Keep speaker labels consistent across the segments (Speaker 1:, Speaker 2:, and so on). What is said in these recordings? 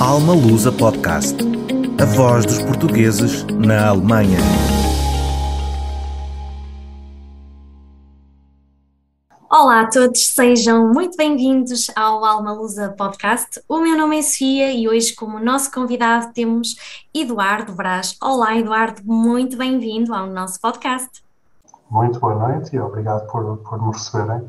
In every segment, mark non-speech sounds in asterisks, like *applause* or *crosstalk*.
Speaker 1: Alma Lusa Podcast. A voz dos portugueses na Alemanha.
Speaker 2: Olá a todos, sejam muito bem-vindos ao Alma Lusa Podcast. O meu nome é Sofia e hoje, como nosso convidado, temos Eduardo Brás. Olá, Eduardo, muito bem-vindo ao nosso podcast.
Speaker 3: Muito boa noite e obrigado por, por me receberem.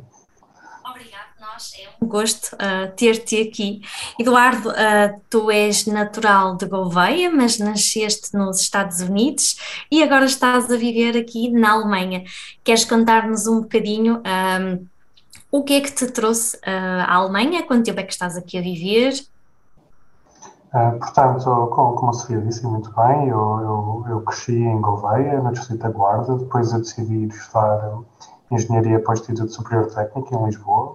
Speaker 2: Nós. É um gosto uh, ter-te aqui. Eduardo, uh, tu és natural de Gouveia, mas nasceste nos Estados Unidos e agora estás a viver aqui na Alemanha. Queres contar-nos um bocadinho um, ah, o que é que te trouxe uh, à Alemanha? Quanto tempo é que estás aqui a viver?
Speaker 3: Portanto, como, como a Sofia disse muito bem, eu, eu, eu cresci em Gouveia, no Distrito da Guarda, depois eu decidi estudar Engenharia para o Instituto Superior Técnico em Lisboa.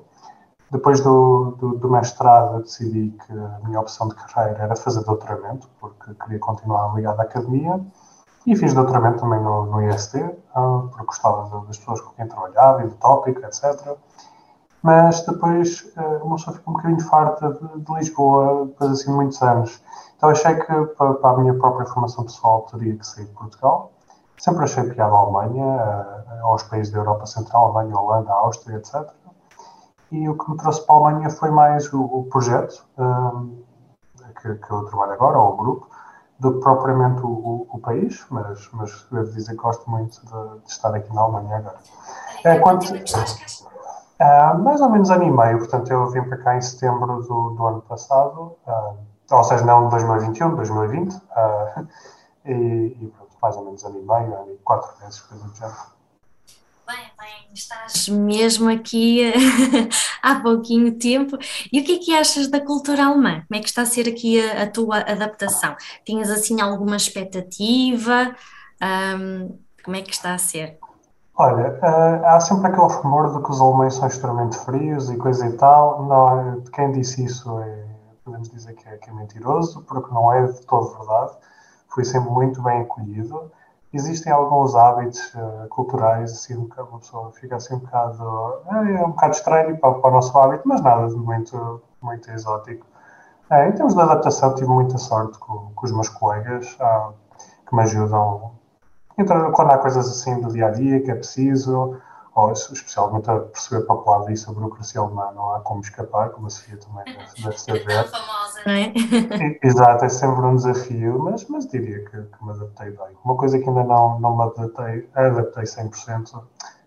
Speaker 3: Depois do, do, do, mestrado, decidi que a minha opção de carreira era fazer doutoramento, porque queria continuar ligado à academia. E fiz doutoramento também no, no IST, ah, porque gostava das pessoas com quem trabalhava e do tópico, etc. Mas depois uh, uma pessoa fica um bocadinho farta de, de, Lisboa, depois assim muitos anos. Então achei que para, para, a minha própria formação pessoal teria que sair de Portugal. Sempre achei piada a Alemanha, uh, aos países da Europa Central, Alemanha, Holanda, Áustria, etc. E o que me trouxe para a Alemanha foi mais o, o projeto um, que, que, eu trabalho agora, ou o grupo, do que propriamente o, o, o, país, mas, mas devo dizer que gosto muito de, de estar aqui na Alemanha agora. É, quanto, Uh, mais ou menos ano e meio, portanto, eu vim para cá em setembro do, do ano passado, uh, ou seja, não de 2021, 2020, uh, e, e pronto, mais ou menos ano e meio, ano e quatro meses, coisa do género.
Speaker 2: Estás mesmo aqui *laughs* há pouquinho tempo. E o que é que achas da cultura alemã? Como é que está a ser aqui a, a tua adaptação? Tinhas assim alguma expectativa? Um, como é que está a ser?
Speaker 3: Olha, uh, há sempre aquele rumor de que os alemães são extremamente frios e coisa e tal. Não, quem disse isso é, podemos dizer que é, que é mentiroso, porque não é de todo verdade. Fui sempre muito bem acolhido. Existem alguns hábitos uh, culturais, assim, uma pessoa fica assim um bocado, é, um bocado estranho para, para, o nosso hábito, mas nada de muito, muito exótico. Uh, em termos de adaptação, tive muita sorte com, com os meus colegas que me ajudam então, quando há coisas assim do dia a dia que é preciso, ou especialmente a perceber para o lado disso, a burocracia alemã, não há como escapar, como a Sofia também deve saber. *laughs*
Speaker 2: Não é? *laughs*
Speaker 3: Exato, é sempre um desafio, mas, mas diria que, que me adaptei bem. Uma coisa que ainda não, não me adaptei, adaptei 100%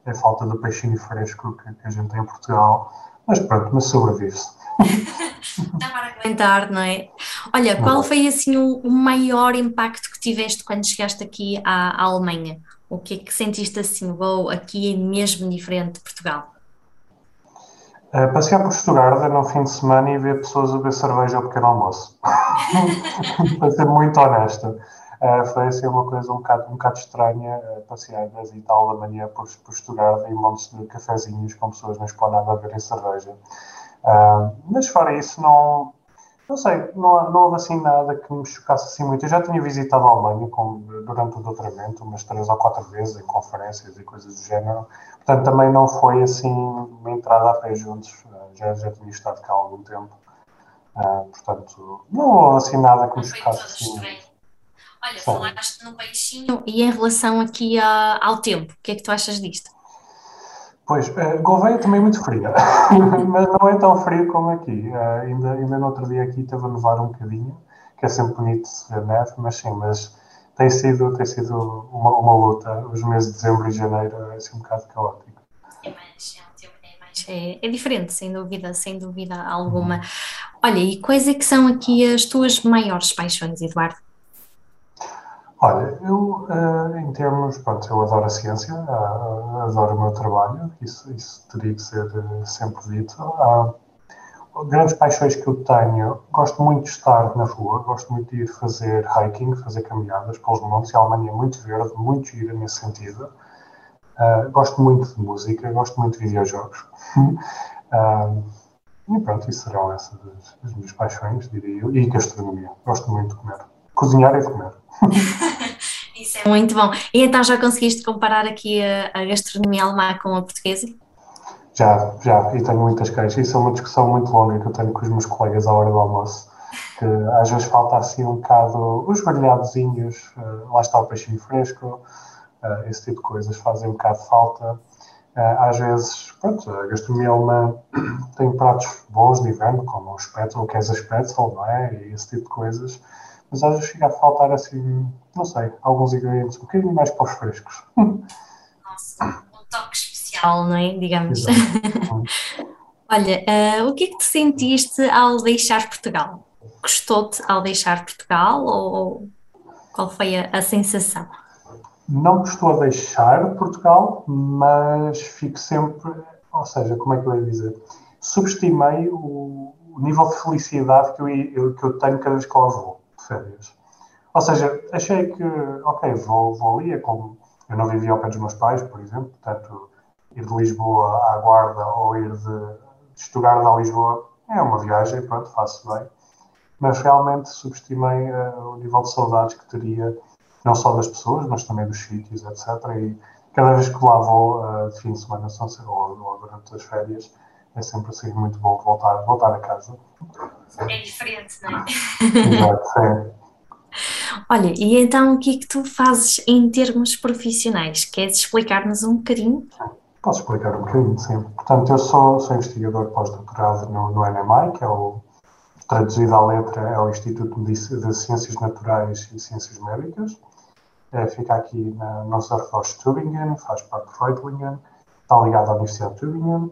Speaker 3: é a falta do peixinho fresco que, que a gente tem em Portugal, mas pronto, mas sobrevive-se. *laughs*
Speaker 2: Dá para aguentar, não é? Olha, qual foi assim o, o, maior impacto que tiveste quando chegaste aqui à, à Alemanha? O que é que sentiste assim, wow, aqui é mesmo diferente de Portugal?
Speaker 3: Uh, passear por Stuttgart no fim de semana e ver pessoas a beber cerveja ao pequeno almoço. *laughs* Para ser muito honesta. Uh, foi assim uma coisa um bocado, um bocado estranha, uh, passear às e tal da manhã por, por Stuttgart em montes de cafezinhos com pessoas na esplanada a beberem cerveja. Uh, mas fora isso, não, não sei, não, não houve assim nada que me chocasse assim muito. Eu já tinha visitado a Alemanha com, durante o doutoramento, umas três ou quatro vezes, em conferências e coisas do género. Portanto, também não foi assim uma entrada a pé juntos. Uh, já, já tinha estado cá há algum tempo. Uh, portanto, não houve assim nada que me chocasse assim.
Speaker 2: Olha, Sim. falaste no peixinho e em relação aqui a, ao tempo, o que é que tu achas disto?
Speaker 3: Pois, uh, Gouveia também é muito fria, *laughs* mas não é tão frio como aqui. Uh, ainda, ainda no outro dia aqui esteve a nevar um bocadinho, que é sempre bonito se ver neve, mas sim, mas tem sido, tem sido uma, uma luta. Os meses de dezembro e janeiro é assim um bocado caótico.
Speaker 2: É mais, é, mais, é, é diferente, sem dúvida, sem dúvida alguma. Uhum. Olha, e quais é que são aqui as tuas maiores paixões, Eduardo?
Speaker 3: Olha, eu, uh, em termos, pronto, eu adoro a ciência, adoro o meu trabalho, isso, isso teria que ser uh, sempre dito. grandes paixões que eu tenho, gosto muito de estar na rua, gosto muito de ir fazer hiking, fazer caminhadas pelos montes, a Alemanha é muito verde, muito gira nesse sentido. gosto muito de música, gosto muito de videojogos. *laughs* e pronto, isso serão essas as, as minhas paixões, diria eu, e gastronomia, gosto muito de comer. Cozinhar e comer. *laughs*
Speaker 2: Isso é muito bom. E então já conseguiste comparar aqui a, a gastronomia alemã com a portuguesa?
Speaker 3: Já, já, e tenho muitas queixas. Isso é uma discussão muito longa que eu tenho com os meus colegas à hora do almoço. que *laughs* às vezes falta assim um bocado os grelhadozinhos, uh, lá está o peixinho fresco, uh, esse tipo de coisas fazem um bocado falta. às vezes, pronto, a gastronomia alemã *clears throat* tem pratos bons de inverno, como o Spätzle, o Käse Spätzle, não é? E esse tipo de coisas. Mas às vezes fica a faltar assim, não sei, alguns ingredientes um bocadinho mais para os frescos.
Speaker 2: Nossa, um toque especial, não é? Digamos. *laughs* Olha, uh, o que é que te sentiste ao deixar Portugal? Gostou-te ao deixar Portugal ou qual foi a, a sensação?
Speaker 3: Não gostou a deixar Portugal, mas fico sempre, ou seja, como é que eu ia dizer? Subestimei o, o nível de felicidade que eu, eu, que eu tenho cada vez que eu vou férias. Ou seja, achei que, ok, vou, vou ali, é como eu não vivia ao pé dos meus pais, por exemplo, portanto, ir de Lisboa à Guarda ou ir de Stuttgart a Lisboa é uma viagem, pronto, faço bem. Mas realmente subestimei uh, o nível de saudades que teria, não só das pessoas, mas também dos sítios, etc. E cada vez que lá vou, uh, de fim de semana, ou, ou durante as férias, é sempre assim muito bom voltar, voltar a casa.
Speaker 2: É diferente, não é? Exato, sim. Olha, e então o que é que tu fazes em termos profissionais? Queres explicar-nos um bocadinho?
Speaker 3: Posso explicar um bocadinho, sim. Portanto, eu sou, sou investigador pós-doutorado no, no NMI, que é o, traduzido à letra, é o Instituto de, Ciências Naturais e Ciências Médicas. É, fica aqui na Nosdorf Tübingen, faz parte de Reutlingen, está ligado à Universidade de Tübingen.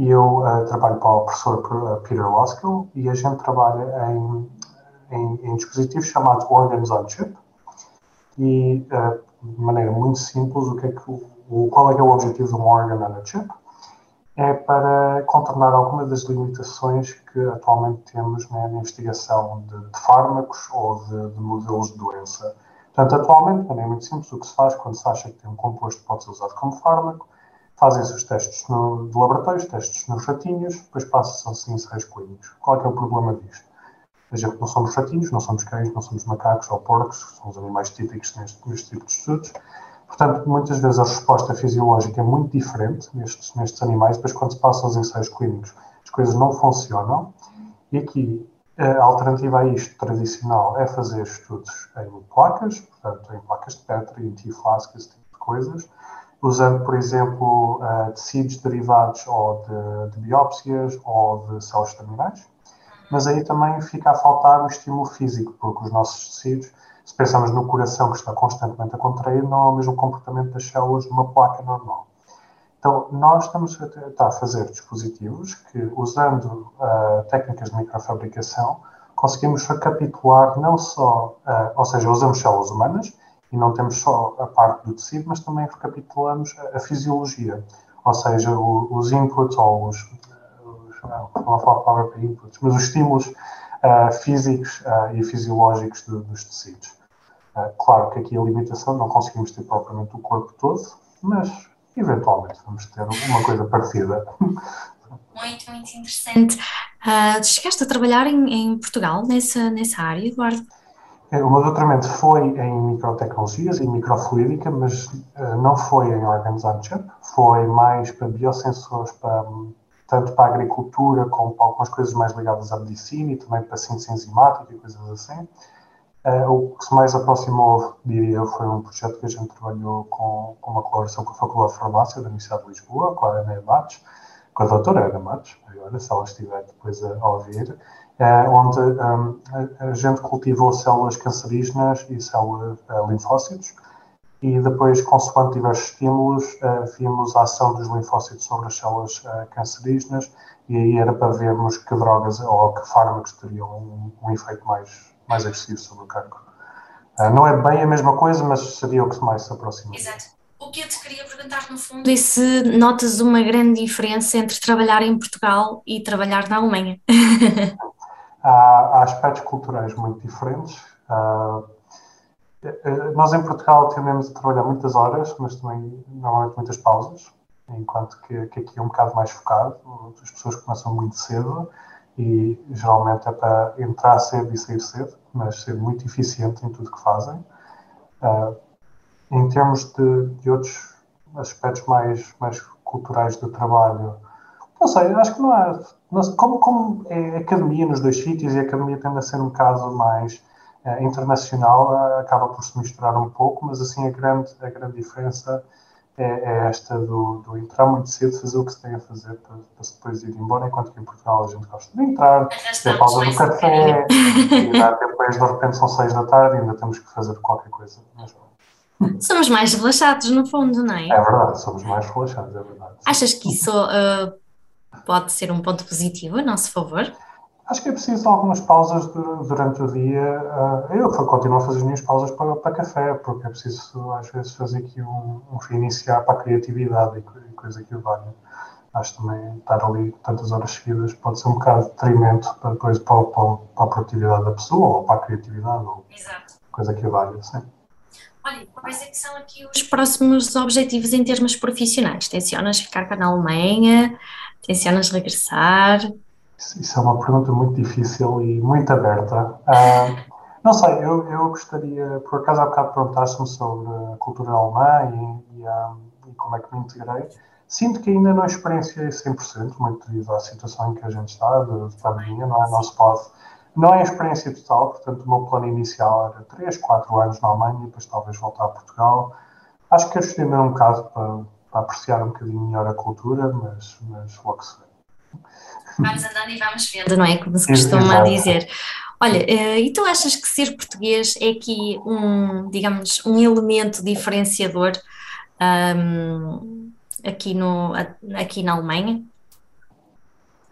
Speaker 3: E eu uh, trabalho para o professor uh, Peter Loskill e a gente trabalha em, em, em dispositivos chamados Organs on Chip. E, uh, de maneira muito simples, o que é que o, qual é, é o objetivo do Morgan Chip? É para contornar algumas das limitações que atualmente temos né, na investigação de, de fármacos ou de, de, modelos de doença. Portanto, atualmente, de maneira muito simples, o que se faz quando se acha que tem um composto que pode ser usado como fármaco, fazem-se os testes no, de laboratório, testes nos ratinhos, depois passa-se aos ensaios clínicos. Qual é, é o problema disto? Veja que não somos ratinhos, não somos cães, não somos macacos ou porcos, que são os animais típicos neste, neste tipo de estudos. Portanto, muitas vezes a resposta fisiológica é muito diferente nestes, nestes animais, depois quando se passa aos ensaios clínicos as coisas não funcionam. E aqui a alternativa a isto tradicional é fazer estudos em placas, portanto em placas de Petri, em T-flask, esse tipo de coisas, usando, por exemplo, uh, tecidos derivados ou de, de, biópsias ou de células terminais. Mas aí também fica a faltar o estímulo físico, porque os nossos tecidos se pensamos no coração que está constantemente a contrair, não é o mesmo comportamento das células de uma placa normal. Então, nós estamos a, a fazer dispositivos que, usando uh, técnicas de microfabricação, conseguimos recapitular não só, uh, ou seja, usamos células humanas e não temos só a parte do tecido, mas também recapitulamos a, a fisiologia, ou seja, o, os inputs ou os, não, não a palavra para inputs, mas os estímulos uh, físicos e fisiológicos do, dos tecidos. Ah, claro que aqui a limitação não conseguimos ter propriamente o corpo todo, mas eventualmente vamos ter uma coisa parecida.
Speaker 2: Muito, muito interessante. Uh, chegaste a trabalhar em, em, Portugal nessa, nessa área, Eduardo?
Speaker 3: O meu doutoramento foi em microtecnologias e microfluídica, mas uh, não foi em organs on chip, foi mais para biosensores, para, tanto para a agricultura como para algumas coisas mais ligadas à medicina e também para síntese enzimática e coisas assim. Uh, o que se mais aproximou, diria foi um projeto que a gente trabalhou com, com uma colaboração com a Faculdade de Farmácia da Universidade de Lisboa, com a Ana Matos, com a doutora Ana Matos, agora, se ela estiver depois a, ouvir, onde um, a, gente cultivou células cancerígenas e células uh, linfócitos, e depois, consoante diversos estímulos, vimos a ação dos linfócitos sobre as células cancerígenas, e aí era para vermos que drogas ou que fármacos teriam um, um efeito mais mais agressivo sobre o cancro. Não é bem a mesma coisa, mas seria o que mais se aproxima.
Speaker 2: Exato. O que eu te queria perguntar, no fundo, é se notas uma grande diferença entre trabalhar em Portugal e trabalhar na Alemanha. *laughs*
Speaker 3: há, há, aspectos culturais muito diferentes. Uh, nós em Portugal tendemos a trabalhar muitas horas, mas também normalmente muitas pausas, enquanto que, que aqui é um bocado mais focado. As pessoas começam muito cedo e geralmente é para entrar cedo e sair cedo, mas ser muito eficiente em tudo que fazem. Uh, em termos de, de, outros aspectos mais, mais culturais do trabalho, Não sei, acho que não há. Como, como é academia nos dois sítios e a academia tende a ser um caso mais uh, internacional, uh, acaba por se misturar um pouco, mas assim a grande, a grande diferença é, é esta do, do, entrar muito cedo, fazer o que se tem a fazer para, para depois ir embora, enquanto que em Portugal a gente gosta de entrar, ter pausa do café, *laughs* e depois de repente são seis da tarde e ainda temos que fazer qualquer coisa. Mas, *laughs*
Speaker 2: Somos mais relaxados, no fundo, não é?
Speaker 3: É verdade, somos mais relaxados, é verdade.
Speaker 2: Achas que isso uh, pode ser um ponto positivo a nosso favor?
Speaker 3: Acho que é preciso algumas pausas durante o dia. Uh, eu continuo a fazer as minhas pausas para, para café, porque é preciso, às vezes, fazer aqui um, um reiniciar para a criatividade e coisa que eu valha. Acho também estar ali tantas horas seguidas pode ser um bocado de detrimento para, depois, para, para, para a produtividade da pessoa ou para a criatividade, ou
Speaker 2: Exato.
Speaker 3: coisa que eu valha, sim.
Speaker 2: Olha, quais é que são aqui os próximos objetivos em termos profissionais? Tencionas ficar cá na Alemanha? Tencionas regressar?
Speaker 3: Isso é uma pergunta muito difícil e muito aberta. Uh, não sei, eu, eu gostaria, por acaso há bocado perguntaste-me sobre a cultura alemã e, e, uh, e, como é que me integrei. Sinto que ainda não experienciei 100%, muito devido à situação em que a gente está, de, de pandemia, não, é? não se pode não é a experiência total, portanto, o meu plano inicial era 3, 4 anos na Alemanha depois talvez voltar a Portugal. Acho que quero estender um bocado para, para, apreciar um bocadinho melhor a cultura, mas, mas logo se vê.
Speaker 2: Vamos andando e vamos vendo, não é? Como se costuma Exato. dizer. Olha, eh, e tu achas que ser português é aqui um, digamos, um elemento diferenciador um, aqui, no, aqui na Alemanha?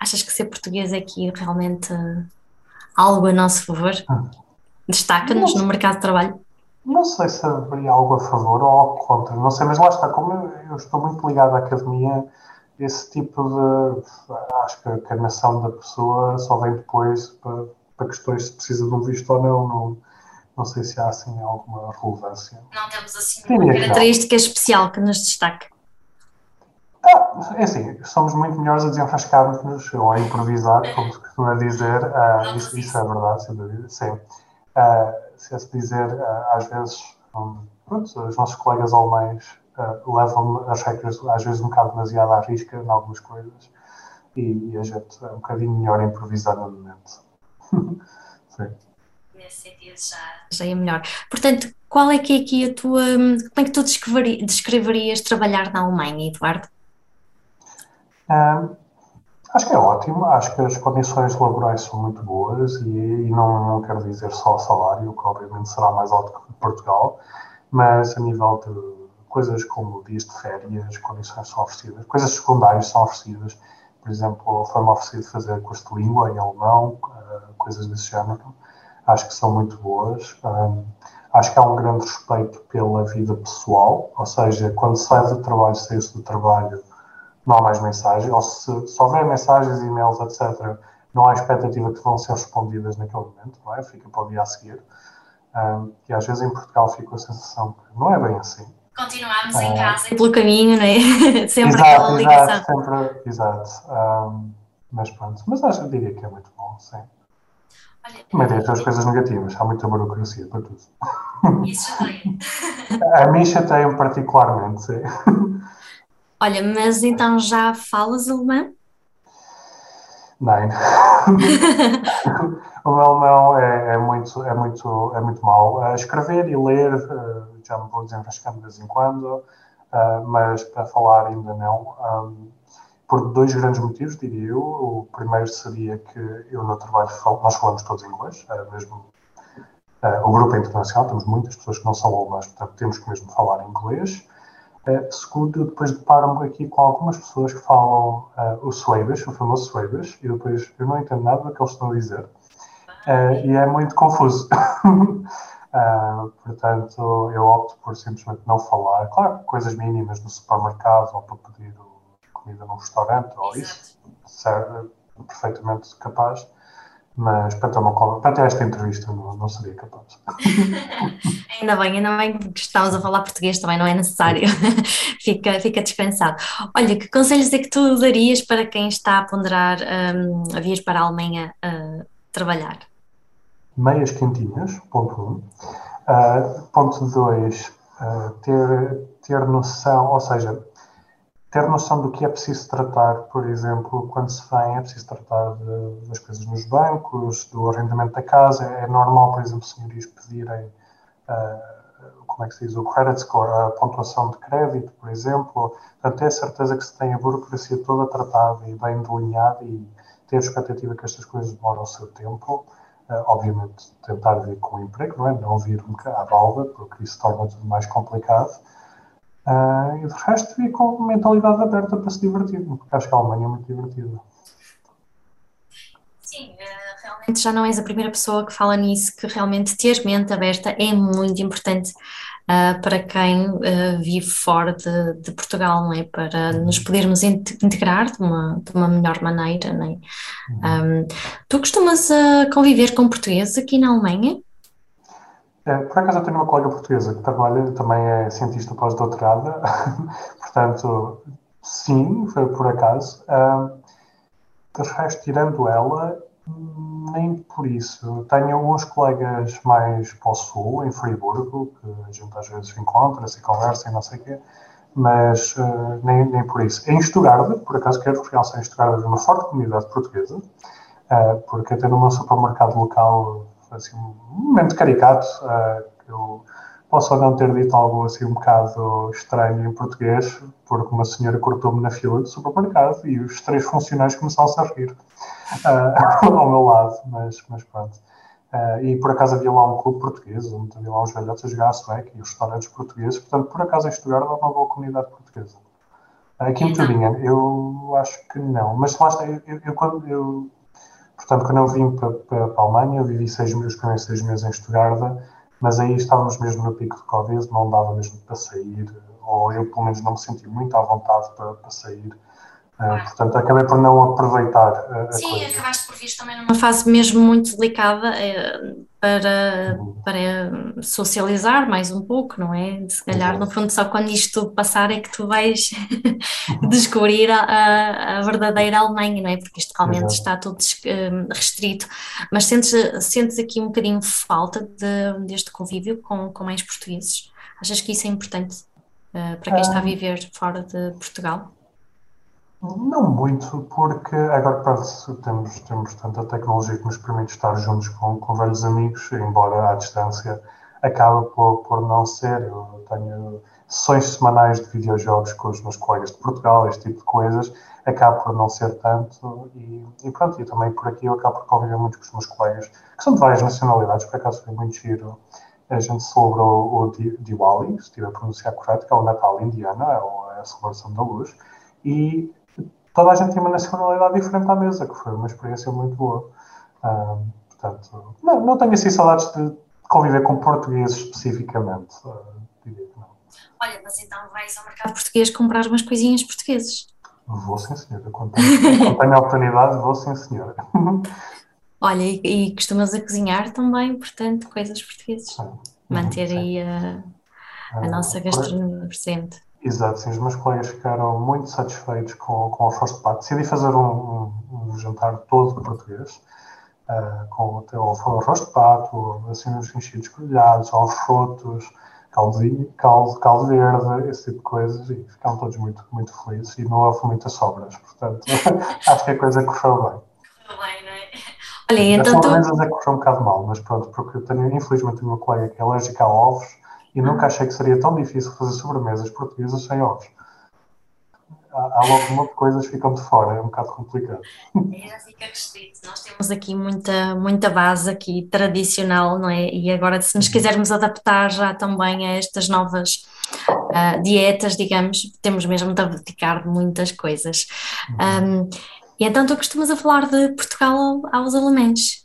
Speaker 2: Achas que ser português é aqui realmente algo a nosso favor? Hum. Destaca-nos no mercado de trabalho?
Speaker 3: Não sei se haveria algo a favor ou algo contra, não sei, mas lá está, como eu, eu estou muito ligado à academia, esse tipo de. Acho que a encarnação da pessoa só vem depois para, para questões se precisa de um visto ou não. não não sei se há assim alguma relevância.
Speaker 2: Não temos assim uma característica especial que nos destaque.
Speaker 3: Ah, é assim, somos muito melhores a desenrascar-nos ou a improvisar, como se costuma dizer. Uh, isso, isso, é verdade, sem dúvida. Sim. Uh, se é se dizer, uh, às vezes, um, pronto, os nossos colegas alemães levam as regras, às vezes, um bocado demasiado à risca em algumas coisas e, a gente é um bocadinho melhor improvisar no momento. *laughs* Sim.
Speaker 2: Nesse sentido, já, já é melhor. Portanto, qual é que é aqui a tua. Como é que tu descreverias trabalhar na Alemanha, Eduardo?
Speaker 3: Acho que é ótimo, acho que as condições laborais são muito boas e, e não, não quero dizer só o salário, que obviamente será mais alto que Portugal, mas a nível de coisas como dias de férias, condições são oferecidas, coisas secundárias são oferecidas, por exemplo, foi-me oferecido fazer curso de língua em alemão, uh, coisas desse género, acho que são muito boas. Acho que há um grande respeito pela vida pessoal, ou seja, quando sai do trabalho, sai-se do trabalho, não há mais mensagens, ou se, se houver mensagens, e-mails, etc., não há expectativa que vão ser respondidas naquele momento, não é? Fica para o dia a seguir. Um, e às vezes em Portugal fica a sensação que não é bem assim.
Speaker 2: Continuamos em casa pelo caminho, não é? *laughs* sempre exato, aquela ligação.
Speaker 3: Exato, sempre, exato. Um, mas pronto, mas acho que diria que é muito bom, sim. Olha, Também tem as suas coisas negativas, há muita burocracia para tudo.
Speaker 2: Isso *laughs* chateia.
Speaker 3: a mim chateia-me particularmente, sim. *laughs*
Speaker 2: Olha, mas então já falas alemão?
Speaker 3: Não. *laughs* o meu alemão é, é, muito, é, muito, é muito mau. Escrever e ler uh, já me vou desenrascando de vez em quando, uh, mas para falar ainda não. Por dois grandes motivos, diria eu. O primeiro seria que eu no trabalho, nós falamos todos inglês, mesmo o grupo é internacional, temos muitas pessoas que não são alemãs, portanto temos que mesmo falar inglês. Uh, segundo, eu depois deparo-me aqui com algumas pessoas que falam uh, o Suebas, o famoso Suebas, e depois eu não entendo nada do que eles estão a dizer. Uh, e é muito confuso. *laughs* portanto, eu opto por simplesmente não falar. Claro, coisas mínimas no supermercado ou para pedir comida num restaurante ou isso, serve perfeitamente capaz mas para ter, uma, para ter esta entrevista não, não seria capaz. *laughs*
Speaker 2: ainda bem, ainda bem que estamos a falar português também, não é necessário, *laughs* fica, fica dispensado. Olha, que conselhos é que tu darias para quem está a ponderar um, a vir para a Alemanha uh, trabalhar?
Speaker 3: Meias quentinhas, ponto 1. Um. Uh, ponto 2, uh, ter, ter noção, ou seja, ter noção do que é preciso tratar, por exemplo, quando se vem, é preciso tratar de, das coisas nos bancos, do arrendamento da casa. É normal, por exemplo, senhorios pedirem, uh, como é que se diz, o credit score, a pontuação de crédito, por exemplo. Portanto, ter certeza que se tem a burocracia toda tratada e bem delineada e ter a expectativa que estas coisas demoram o seu tempo. Uh, obviamente, tentar vir com o emprego, não é? Não vir um à balda, porque isso torna tudo mais complicado. Uh, e de resto, e com mentalidade aberta para se divertir, porque acho que a Alemanha é muito divertida.
Speaker 2: Sim, eh, realmente já não és a primeira pessoa que fala nisso, que realmente ter mente aberta é muito importante uh, para quem uh, vive fora de, de, Portugal, não é? Para uhum. nos podermos integrar de uma, de uma melhor maneira, não é? Uhum. Um, tu costumas uh, conviver com portugueses aqui na Alemanha?
Speaker 3: É, por acaso eu tenho uma colega portuguesa que trabalha, também é cientista pós-doutorada, *laughs* portanto, sim, foi por acaso. de resto, tirando ela, nem por isso. Tenho uns colegas mais para o sul, em Friburgo, que a gente às vezes encontra-se e conversa e não sei o quê, mas uh, nem, nem por isso. Em Stuttgart, por acaso quero realçar em Stuttgart, uma forte comunidade portuguesa, uh, porque até no meu supermercado local assim, um momento caricato, uh, eu posso ou não ter dito algo assim um bocado estranho em português, porque uma senhora cortou-me na fila do supermercado e os três funcionários começaram a rir uh, *laughs* ao meu lado, mas, mas pronto. Uh, e por acaso havia lá um clube português, onde havia lá uns velhotes a jogar a sueca e os restaurantes portugueses, portanto, por acaso em Stuttgart há uma boa comunidade portuguesa. Aqui em Turinha, eu acho que não, mas lá está, eu, eu, eu quando eu Portanto, quando eu vim para, para, para a Alemanha, eu vivi seis meses, os primeiros seis meses em Stuttgart, mas aí estávamos mesmo no pico de Covid, não dava mesmo para sair, ou eu pelo menos não me senti muito à vontade para, para sair. Uh, portanto, acabei por não aproveitar a, a
Speaker 2: Sim,
Speaker 3: coisa.
Speaker 2: acabaste por vir também numa fase mesmo muito delicada eh, para, para socializar mais um pouco, não é? Se calhar, no fundo, só quando isto passar é que tu vais *laughs* descobrir a, a, verdadeira Alemanha, não é? Porque isto realmente está tudo eh, restrito. Mas sentes, sentes aqui um bocadinho falta de, deste convívio com, com mais portugueses? Achas que isso é importante uh, para quem está a viver fora de Portugal?
Speaker 3: Não muito, porque agora pronto, temos, temos tanta tecnologia que nos permite estar juntos com, com velhos amigos, embora à distância acaba por, por não ser. Eu tenho sessões semanais de videojogos com os meus colegas de Portugal, este tipo de coisas, acaba por não ser tanto. E, e pronto, e também por aqui eu acabo por conviver muito com os meus colegas, que são de várias nacionalidades, por acaso foi muito giro. A gente celebrou o, Diwali, se estiver a pronunciar correto, que é o Natal indiano, é a celebração da luz. E toda a gente tinha uma nacionalidade diferente à mesa, que foi uma experiência muito boa. Um, portanto, não, não tenho assim saudades de conviver com portugueses especificamente. Uh,
Speaker 2: diria que não. Olha, mas então vais ao mercado português comprar umas coisinhas portuguesas.
Speaker 3: Vou sim, senhora. Quando tenho, quando tenho a oportunidade, vou sim, senhora. *laughs*
Speaker 2: Olha, e, e, costumas a cozinhar também, portanto, coisas portuguesas. Sim, Manter sim. aí a, a uh, nossa gastronomia presente.
Speaker 3: Exato, sim, os meus colegas ficaram muito satisfeitos com, com o arroz de pato. Decidi fazer um, um, um jantar todo português, uh, com o arroz de pato, assim, uns enchidos grelhados, ovos rotos, caldo, caldo, caldo verde, esse tipo de coisas, e ficaram todos muito, muito felizes e não houve muitas sobras, portanto, *laughs* acho que a coisa correu bem.
Speaker 2: Correu bem, não é? Olha, então
Speaker 3: tu... É que correu um bocado mal, mas pronto, porque eu tenho, infelizmente, uma colega que é alérgica a ovos, e nunca achei que seria tão difícil fazer sobremesas portuguesas sem ovos. Há, há logo coisas que ficam de fora, é um bocado complicado.
Speaker 2: É, já fica restrito. Nós temos aqui muita, muita base aqui tradicional, não é? E agora, se nos uhum. quisermos adaptar já também a estas novas uh, dietas, digamos, temos mesmo de abdicar de muitas coisas. Uhum. Um, e então tu costumas a falar de Portugal aos alemães?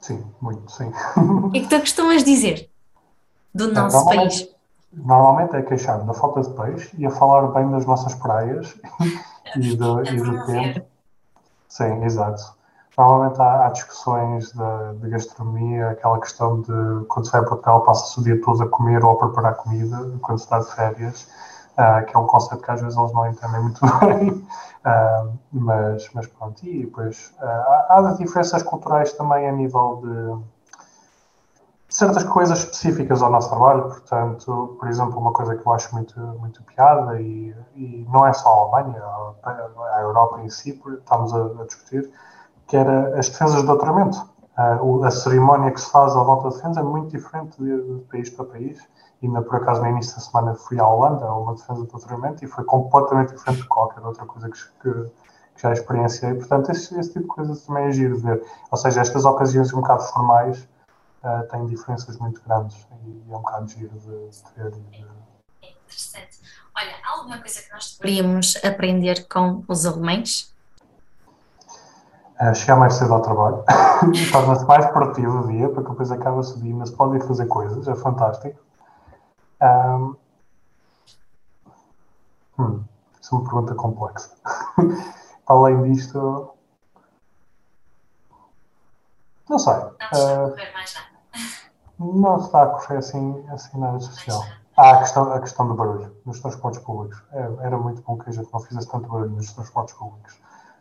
Speaker 3: Sim, muito, sim.
Speaker 2: É que tu costumas dizer? Do nosso
Speaker 3: normalmente,
Speaker 2: país?
Speaker 3: Normalmente é queixar da falta de peixe e a falar bem das nossas praias *laughs* e, do, e do tempo. Sim, exato. Normalmente há, há discussões de, de, gastronomia, aquela questão de quando se vai para Portugal passa-se o dia todo a comer ou a preparar comida, quando se está de férias, uh, que é um conceito que às vezes eles não entendem muito *laughs* bem, uh, mas, mas pronto. E depois uh, há, há diferenças culturais também a nível de certas coisas específicas ao nosso trabalho, portanto, por exemplo, uma coisa que eu acho muito, muito piada, e, e não é só a Alemanha, a, Europa em si, estamos a, a, discutir, que era as defesas de doutoramento. Uh, a cerimónia que se faz à volta da defesa é muito diferente de, de país para país, ainda por acaso no início da semana fui à Holanda, a uma defesa de doutoramento, e foi completamente diferente de qualquer outra coisa que, que, que já experienciei. Portanto, esse, esse, tipo de coisas também é giro de ver. Ou seja, estas ocasiões um bocado formais uh, têm diferenças muito grandes e é um bocado giro de, ver. De...
Speaker 2: É interessante. Olha, há alguma coisa que nós deveríamos aprender com os alemães?
Speaker 3: Uh, chegar mais cedo ao trabalho, *laughs* torna-se mais produtivo o dia, porque depois acaba a subir, mas pode fazer coisas, é fantástico. Um, hum, isso é uma pergunta complexa. *laughs* Além disto, não sei. Não está a correr mais nada. Não está a correr assim, assim nada especial. Ah, a questão, a questão do barulho nos transportes públicos. É, era muito bom que a gente não fizesse tanto barulho nos transportes públicos,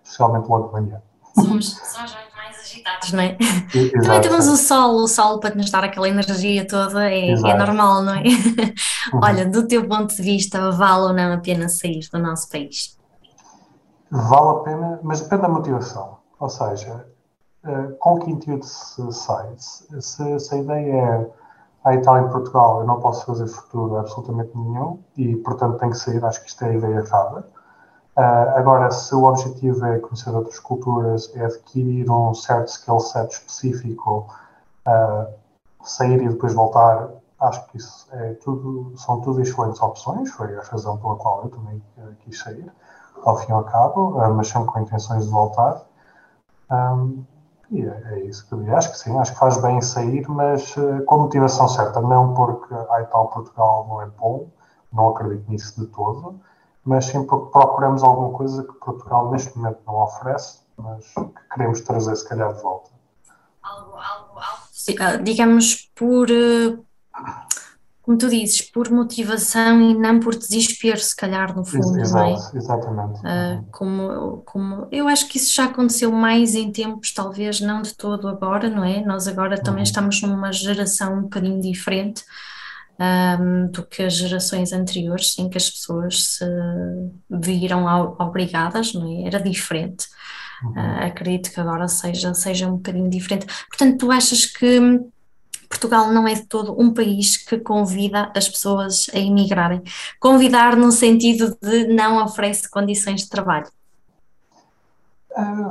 Speaker 3: especialmente logo de manhã.
Speaker 2: Somos, somos mais agitados, não é? Exato. Também temos o sol, o sol para nos dar aquela energia toda, é, é normal, não é? Uhum. Olha, do teu ponto de vista, vale ou não a pena sair do nosso país?
Speaker 3: Vale a pena, mas depende da motivação. Ou seja, eh, com que intuito se sai? Se, se a ideia é a Itália e Portugal, eu não posso fazer futuro absolutamente nenhum e, portanto, tenho que sair, acho que isto é a ideia errada. Uh, agora, se o objetivo é conhecer outras culturas, é adquirir um certo skill set específico, uh, sair e depois voltar, acho que isso é tudo, são tudo excelentes opções. Foi a razão pela qual eu também uh, quis sair, ao fim e ao cabo, mas sempre com intenções de voltar. Um, e é, é, isso que eu. Acho que sim, acho que faz bem sair, mas uh, com a motivação certa. Não porque a tal Portugal não é bom, não acredito nisso de todo, mas sim porque procuramos alguma coisa que Portugal neste momento não oferece, mas que queremos trazer se calhar de volta.
Speaker 2: Algo, algo, algo digamos, por uh, como tu dizes, por motivação e não por desespero, se calhar, no fundo,
Speaker 3: Exato,
Speaker 2: não é?
Speaker 3: Exatamente.
Speaker 2: Uh, como, como, eu acho que isso já aconteceu mais em tempos, talvez não de todo agora, não é? Nós agora também uhum. estamos numa geração um bocadinho diferente um, do que as gerações anteriores, em que as pessoas se viram obrigadas, não é? Era diferente. Uhum. Uh, acredito que agora seja, seja um bocadinho diferente. Portanto, tu achas que Portugal não é de todo um país que convida as pessoas a emigrarem. Convidar no sentido de não oferece condições de trabalho.
Speaker 3: Uh,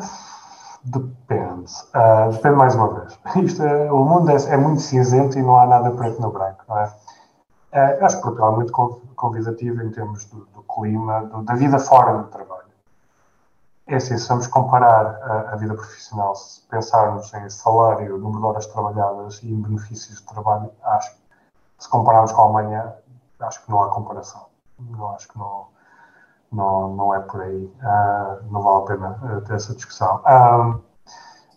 Speaker 3: depende. Uh, depende mais uma vez. *laughs* Isto é, o mundo é, é, muito cinzento e não há nada preto no branco, não é? Uh, acho que Portugal é muito convidativo em termos do, do clima, do, da vida fora do trabalho. É assim, se vamos comparar a, a, vida profissional, se pensarmos em salário, número de horas trabalhadas e em benefícios de trabalho, acho que se compararmos com a Alemanha, acho que não há comparação. Não acho que não, não, não é por aí. Uh, não vale a pena uh, ter essa discussão. Uh,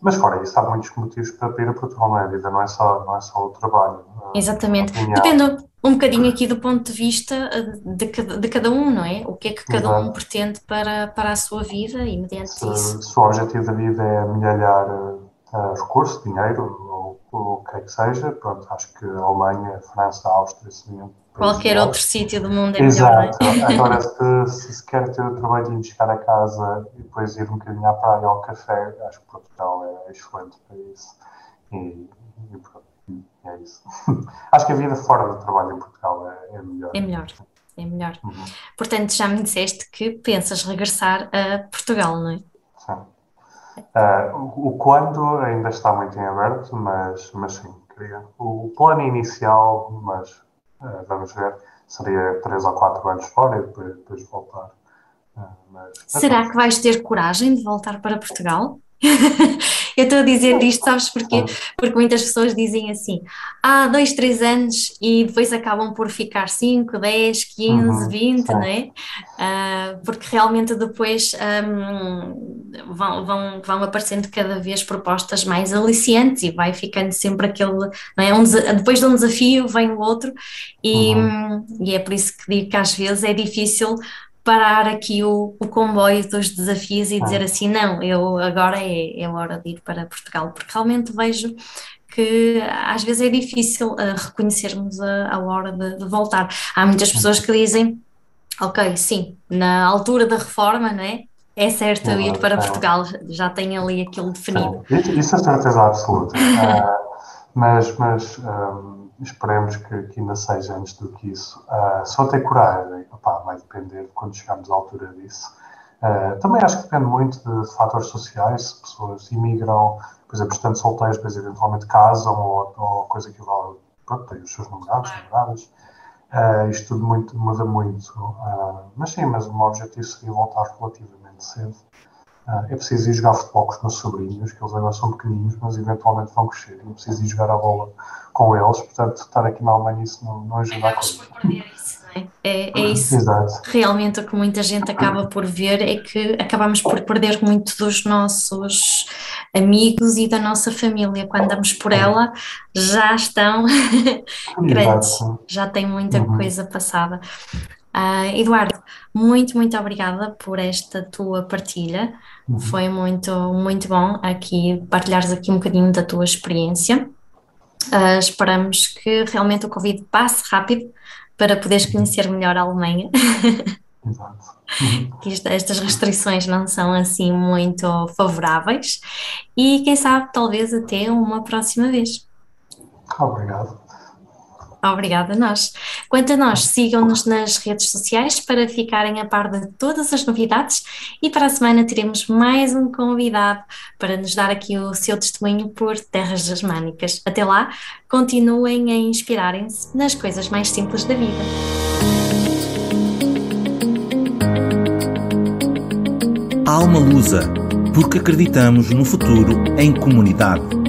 Speaker 3: mas fora isso, há muitos motivos para ir a Portugal, não é? A vida não é só, não é só o trabalho.
Speaker 2: Exatamente. Depende, um bocadinho aqui do ponto de vista eh, de cada, de cada um, não é? O que é que cada Exato. um pretende para, para a sua vida e mediante
Speaker 3: se,
Speaker 2: isso.
Speaker 3: Se o objetivo da vida é amelhar uh, recursos, dinheiro, ou, ou, o que é que seja, pronto, acho que a Alemanha, a França, a Áustria seriam
Speaker 2: Qualquer outro sítio do mundo é
Speaker 3: Exato.
Speaker 2: melhor, *laughs*
Speaker 3: é? Agora, se, se, quer ter o trabalho de chegar a casa e depois ir um bocadinho à praia ou ao café, acho que Portugal é excelente para isso. E, e pronto é isso. *laughs* Acho que a vida fora do trabalho em Portugal é, é melhor.
Speaker 2: É melhor, é melhor. Uhum. Portanto, já me disseste que pensas regressar a Portugal, não é?
Speaker 3: Sim. Uh, o quando ainda está muito em aberto, mas, mas sim, queria. O plano inicial, mas uh, vamos ver, seria 3 ou 4 anos fora e depois, depois voltar. Uh,
Speaker 2: mas, Será que vais ter coragem de voltar para Portugal? Eu estou a dizer isto, sabes porquê? Porque muitas pessoas dizem assim, há ah, dois, três anos e depois acabam por ficar 5, 10, 15, 20, não é? Uh, porque realmente depois um, vão, vão, vão aparecendo cada vez propostas mais aliciantes e vai ficando sempre aquele, não é? Um, depois de um desafio vem o outro e, uhum. e é por isso que digo que às vezes é difícil parar aqui o, o comboio dos desafios e dizer assim, não, eu agora é, é hora de ir para Portugal, porque realmente vejo que às vezes é difícil uh, reconhecermos a, a hora de, de, voltar. Há muitas pessoas que dizem, ok, sim, na altura da reforma, não é? É certo eu ir para Portugal, já tenho ali aquilo definido.
Speaker 3: Isso é certeza absoluta. uh, *laughs* mas mas um, esperemos que, que, ainda seja antes do que isso. Uh, só ter coragem, opá, vai depender de quando chegarmos à altura disso. Uh, também acho que depende muito de, de fatores sociais, se pessoas imigram, por exemplo, estando solteiros, depois eventualmente casam ou, ou coisa que vale, pronto, têm os seus namorados, namoradas. Uh, isto tudo muito, muda muito. Mas sim, mas o meu objetivo seria voltar relativamente cedo. Uh, é preciso ir jogar futebol com os meus sobrinhos, que eles agora são pequeninos, mas eventualmente vão crescer. É preciso ir jogar a bola com eles, portanto, estar aqui na Alemanha isso não, não ajuda a coisa.
Speaker 2: É? é, é isso Exato. realmente o que muita gente acaba por ver é que acabamos por perder muito dos nossos amigos e da nossa família. Quando andamos por ela, já estão *laughs* grandes, já tem muita uhum. coisa passada. Uh, Eduardo, muito, muito obrigada por esta tua partilha. Uhum. Foi muito, muito bom aqui partilhares aqui um bocadinho da tua experiência. Uh, esperamos que realmente o Covid passe rápido para poderes conhecer melhor a Alemanha. *laughs* Exato. que estas restrições não são assim muito favoráveis e quem sabe talvez até uma próxima vez.
Speaker 3: Obrigado.
Speaker 2: Obrigada a nós. Quanto a nós, sigam-nos nas redes sociais para ficarem a par de todas as novidades e para a semana teremos mais um convidado para nos dar aqui o seu testemunho por terras germânicas. Até lá, continuem a inspirarem-se nas coisas mais simples da vida.
Speaker 1: Alma Lusa, porque acreditamos no futuro em comunidade.